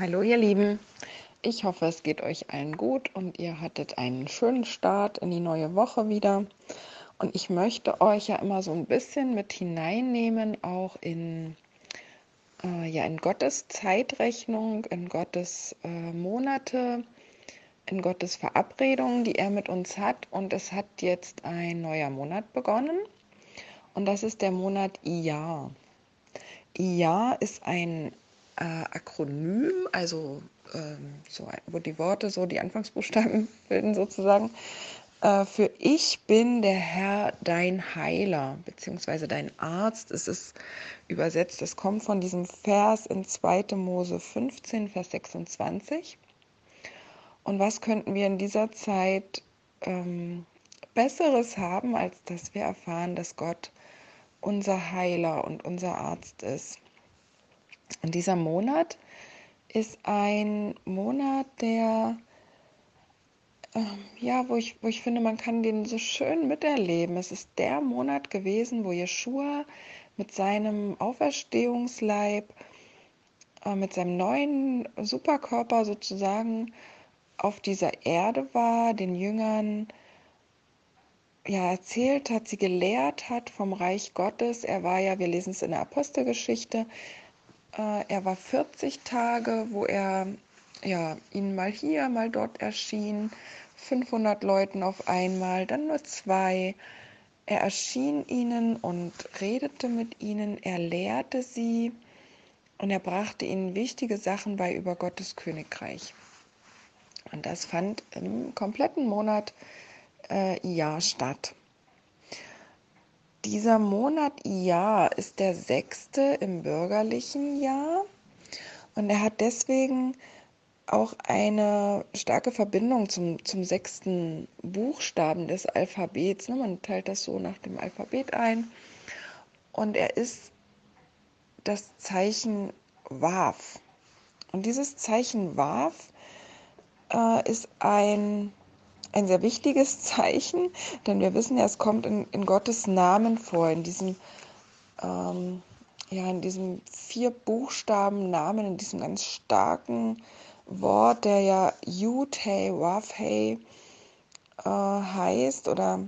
Hallo ihr Lieben, ich hoffe es geht euch allen gut und ihr hattet einen schönen Start in die neue Woche wieder. Und ich möchte euch ja immer so ein bisschen mit hineinnehmen, auch in, äh, ja, in Gottes Zeitrechnung, in Gottes äh, Monate, in Gottes Verabredungen, die er mit uns hat. Und es hat jetzt ein neuer Monat begonnen und das ist der Monat Iyar. Iyar ist ein äh, Akronym, also ähm, so, wo die Worte so die Anfangsbuchstaben bilden sozusagen, äh, für Ich bin der Herr, dein Heiler, beziehungsweise dein Arzt. Es ist übersetzt, es kommt von diesem Vers in 2. Mose 15, Vers 26. Und was könnten wir in dieser Zeit ähm, Besseres haben, als dass wir erfahren, dass Gott unser Heiler und unser Arzt ist? Und dieser Monat ist ein Monat, der, äh, ja, wo ich, wo ich finde, man kann den so schön miterleben. Es ist der Monat gewesen, wo Jeshua mit seinem Auferstehungsleib, äh, mit seinem neuen Superkörper sozusagen auf dieser Erde war, den Jüngern ja, erzählt hat, sie gelehrt hat vom Reich Gottes. Er war ja, wir lesen es in der Apostelgeschichte, äh, er war 40 Tage, wo er ja, ihnen mal hier, mal dort erschien, 500 Leuten auf einmal, dann nur zwei. Er erschien ihnen und redete mit ihnen, er lehrte sie und er brachte ihnen wichtige Sachen bei über Gottes Königreich. Und das fand im kompletten Monat äh, Jahr statt. Dieser Monat Jahr ist der sechste im bürgerlichen Jahr und er hat deswegen auch eine starke Verbindung zum, zum sechsten Buchstaben des Alphabets. Ne? Man teilt das so nach dem Alphabet ein. Und er ist das Zeichen Waf. Und dieses Zeichen Waf äh, ist ein ein sehr wichtiges Zeichen, denn wir wissen ja, es kommt in, in Gottes Namen vor, in diesem, ähm, ja, in diesem vier Buchstaben Namen, in diesem ganz starken Wort, der ja Yud-Hey, Wav-Hey äh, heißt oder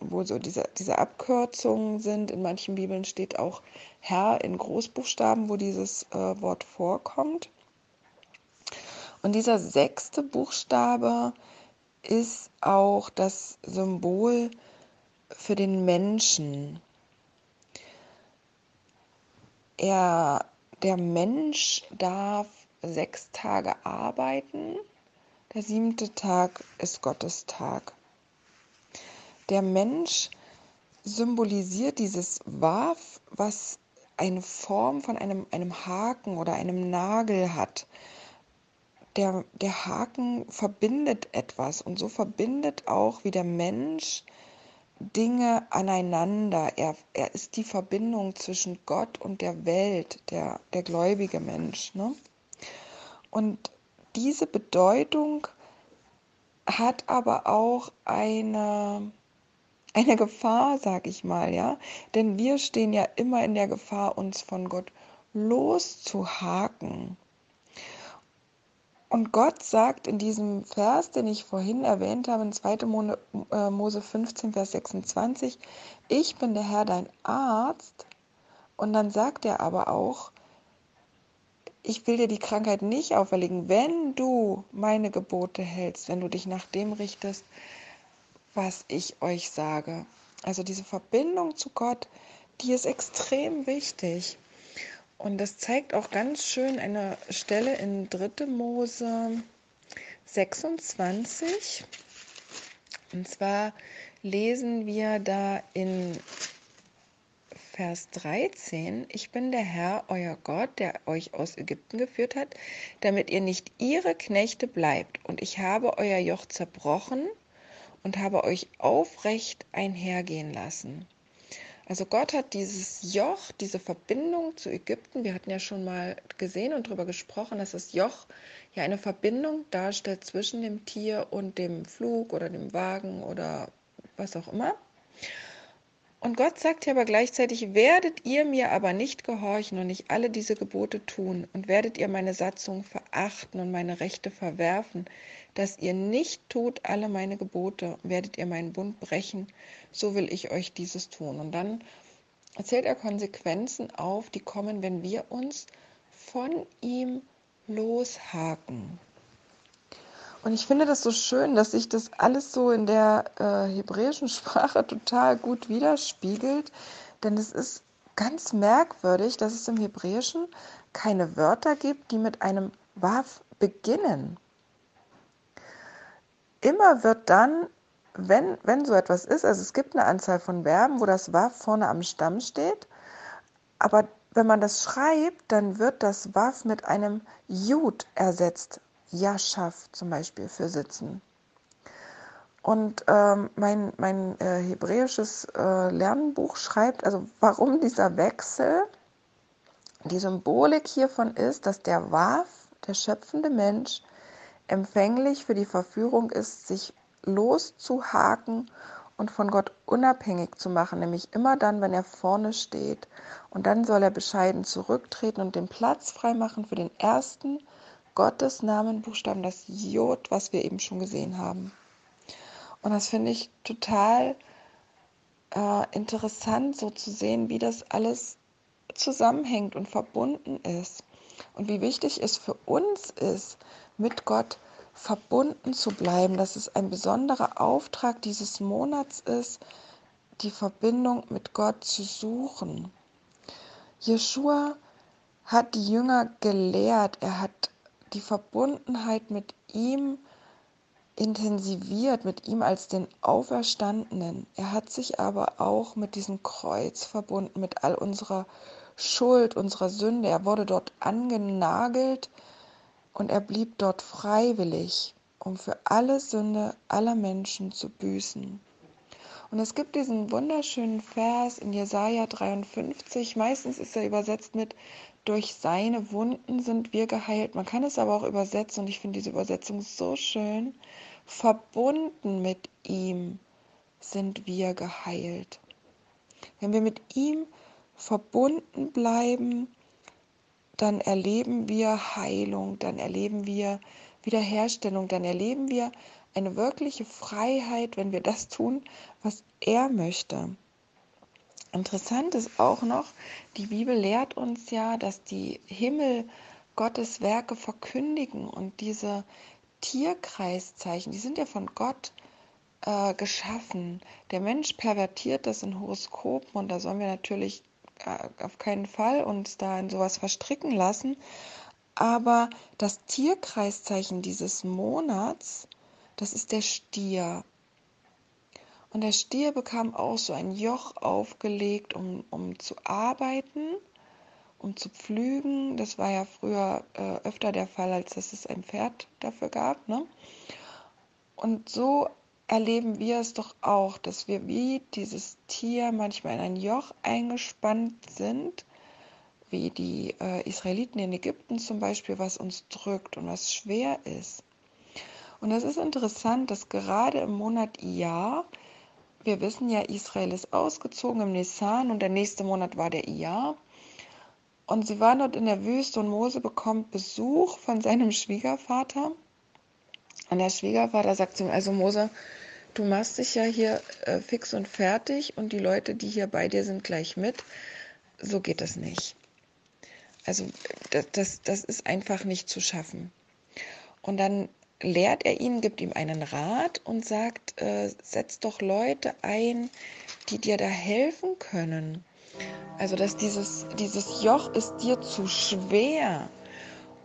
wo so diese, diese Abkürzungen sind. In manchen Bibeln steht auch Herr in Großbuchstaben, wo dieses äh, Wort vorkommt. Und dieser sechste Buchstabe ist auch das Symbol für den Menschen. Er, der Mensch darf sechs Tage arbeiten, der siebte Tag ist Gottes Tag. Der Mensch symbolisiert dieses Waf, was eine Form von einem, einem Haken oder einem Nagel hat der, der Haken verbindet etwas und so verbindet auch wie der Mensch Dinge aneinander. Er, er ist die Verbindung zwischen Gott und der Welt, der, der gläubige Mensch. Ne? Und diese Bedeutung hat aber auch eine, eine Gefahr, sag ich mal, ja. Denn wir stehen ja immer in der Gefahr, uns von Gott loszuhaken. Und Gott sagt in diesem Vers, den ich vorhin erwähnt habe, in 2. Äh, Mose 15, Vers 26, ich bin der Herr dein Arzt. Und dann sagt er aber auch, ich will dir die Krankheit nicht auferlegen, wenn du meine Gebote hältst, wenn du dich nach dem richtest, was ich euch sage. Also diese Verbindung zu Gott, die ist extrem wichtig. Und das zeigt auch ganz schön eine Stelle in 3. Mose 26. Und zwar lesen wir da in Vers 13, ich bin der Herr, euer Gott, der euch aus Ägypten geführt hat, damit ihr nicht ihre Knechte bleibt. Und ich habe euer Joch zerbrochen und habe euch aufrecht einhergehen lassen. Also Gott hat dieses Joch, diese Verbindung zu Ägypten, wir hatten ja schon mal gesehen und darüber gesprochen, dass das Joch ja eine Verbindung darstellt zwischen dem Tier und dem Flug oder dem Wagen oder was auch immer. Und Gott sagt ja aber gleichzeitig, werdet ihr mir aber nicht gehorchen und nicht alle diese Gebote tun und werdet ihr meine Satzung verachten und meine Rechte verwerfen, dass ihr nicht tut alle meine Gebote, werdet ihr meinen Bund brechen, so will ich euch dieses tun. Und dann erzählt er Konsequenzen auf, die kommen, wenn wir uns von ihm loshaken. Und ich finde das so schön, dass sich das alles so in der äh, hebräischen Sprache total gut widerspiegelt. Denn es ist ganz merkwürdig, dass es im Hebräischen keine Wörter gibt, die mit einem Waf beginnen. Immer wird dann, wenn, wenn so etwas ist, also es gibt eine Anzahl von Verben, wo das Waf vorne am Stamm steht, aber wenn man das schreibt, dann wird das Waf mit einem Jud ersetzt. Yashav zum Beispiel für sitzen. Und ähm, mein, mein äh, hebräisches äh, Lernbuch schreibt, also warum dieser Wechsel, die Symbolik hiervon ist, dass der Waf, der schöpfende Mensch, empfänglich für die Verführung ist, sich loszuhaken und von Gott unabhängig zu machen, nämlich immer dann, wenn er vorne steht. Und dann soll er bescheiden zurücktreten und den Platz freimachen für den ersten Gottes Namen Buchstaben, das J, was wir eben schon gesehen haben. Und das finde ich total äh, interessant, so zu sehen, wie das alles zusammenhängt und verbunden ist. Und wie wichtig es für uns ist, mit Gott verbunden zu bleiben, dass es ein besonderer Auftrag dieses Monats ist, die Verbindung mit Gott zu suchen. Jeshua hat die Jünger gelehrt, er hat die Verbundenheit mit ihm intensiviert, mit ihm als den Auferstandenen. Er hat sich aber auch mit diesem Kreuz verbunden, mit all unserer Schuld, unserer Sünde. Er wurde dort angenagelt und er blieb dort freiwillig, um für alle Sünde aller Menschen zu büßen. Und es gibt diesen wunderschönen Vers in Jesaja 53, meistens ist er übersetzt mit durch seine Wunden sind wir geheilt. Man kann es aber auch übersetzen und ich finde diese Übersetzung so schön. Verbunden mit ihm sind wir geheilt. Wenn wir mit ihm verbunden bleiben, dann erleben wir Heilung, dann erleben wir Wiederherstellung, dann erleben wir eine wirkliche Freiheit, wenn wir das tun, was er möchte. Interessant ist auch noch, die Bibel lehrt uns ja, dass die Himmel Gottes Werke verkündigen und diese Tierkreiszeichen, die sind ja von Gott äh, geschaffen. Der Mensch pervertiert das in Horoskopen und da sollen wir natürlich äh, auf keinen Fall uns da in sowas verstricken lassen. Aber das Tierkreiszeichen dieses Monats, das ist der Stier. Und der Stier bekam auch so ein Joch aufgelegt, um, um zu arbeiten, um zu pflügen. Das war ja früher äh, öfter der Fall, als dass es ein Pferd dafür gab. Ne? Und so erleben wir es doch auch, dass wir wie dieses Tier manchmal in ein Joch eingespannt sind, wie die äh, Israeliten in Ägypten zum Beispiel, was uns drückt und was schwer ist. Und es ist interessant, dass gerade im Monat Jahr wir wissen ja, Israel ist ausgezogen im Nisan und der nächste Monat war der Iyar. Und sie waren dort in der Wüste und Mose bekommt Besuch von seinem Schwiegervater. Und der Schwiegervater sagt zu ihm, also Mose, du machst dich ja hier äh, fix und fertig und die Leute, die hier bei dir sind, gleich mit. So geht das nicht. Also das, das, das ist einfach nicht zu schaffen. Und dann lehrt er ihn, gibt ihm einen Rat und sagt, äh, setz doch Leute ein, die dir da helfen können. Also, dass dieses, dieses Joch ist dir zu schwer.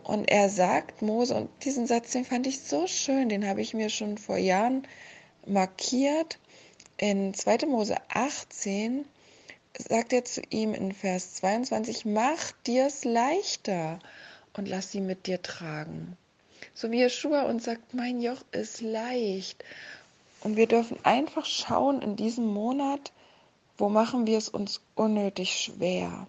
Und er sagt Mose, und diesen Satz, den fand ich so schön, den habe ich mir schon vor Jahren markiert. In 2. Mose 18 sagt er zu ihm in Vers 22, mach dir's leichter und lass sie mit dir tragen so wie Yeshua uns sagt, mein Joch ist leicht. Und wir dürfen einfach schauen in diesem Monat, wo machen wir es uns unnötig schwer?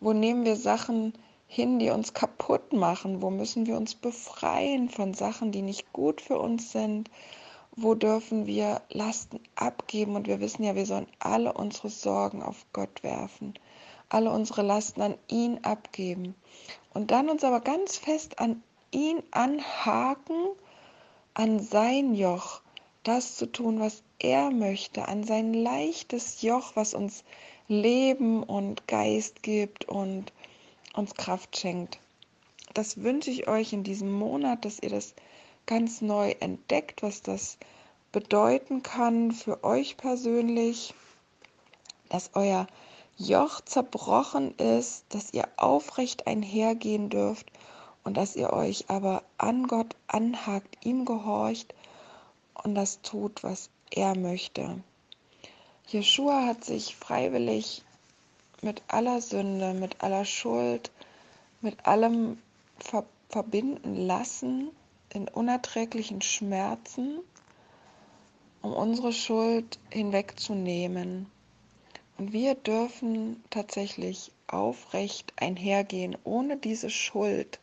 Wo nehmen wir Sachen hin, die uns kaputt machen? Wo müssen wir uns befreien von Sachen, die nicht gut für uns sind? wo dürfen wir Lasten abgeben? Und wir wissen ja, wir sollen alle unsere Sorgen auf Gott werfen, alle unsere Lasten an ihn abgeben. Und dann uns aber ganz fest an ihn anhaken, an sein Joch, das zu tun, was er möchte, an sein leichtes Joch, was uns Leben und Geist gibt und uns Kraft schenkt. Das wünsche ich euch in diesem Monat, dass ihr das ganz neu entdeckt, was das bedeuten kann für euch persönlich, dass euer Joch zerbrochen ist, dass ihr aufrecht einhergehen dürft und dass ihr euch aber an Gott anhakt, ihm gehorcht und das tut, was er möchte. Jeshua hat sich freiwillig mit aller Sünde, mit aller Schuld, mit allem ver verbinden lassen in unerträglichen Schmerzen, um unsere Schuld hinwegzunehmen. Und wir dürfen tatsächlich aufrecht einhergehen ohne diese Schuld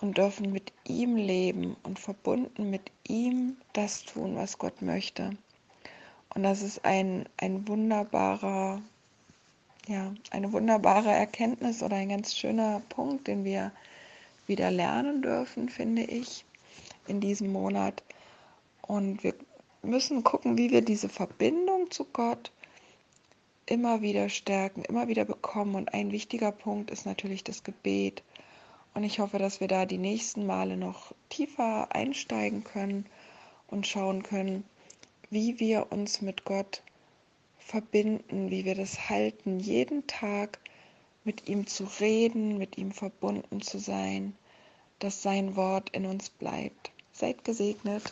und dürfen mit ihm leben und verbunden mit ihm das tun, was Gott möchte. Und das ist ein, ein wunderbarer, ja, eine wunderbare Erkenntnis oder ein ganz schöner Punkt, den wir wieder lernen dürfen, finde ich, in diesem Monat. Und wir müssen gucken, wie wir diese Verbindung zu Gott immer wieder stärken, immer wieder bekommen. Und ein wichtiger Punkt ist natürlich das Gebet. Und ich hoffe, dass wir da die nächsten Male noch tiefer einsteigen können und schauen können, wie wir uns mit Gott verbinden, wie wir das halten, jeden Tag mit ihm zu reden, mit ihm verbunden zu sein, dass sein Wort in uns bleibt. Seid gesegnet.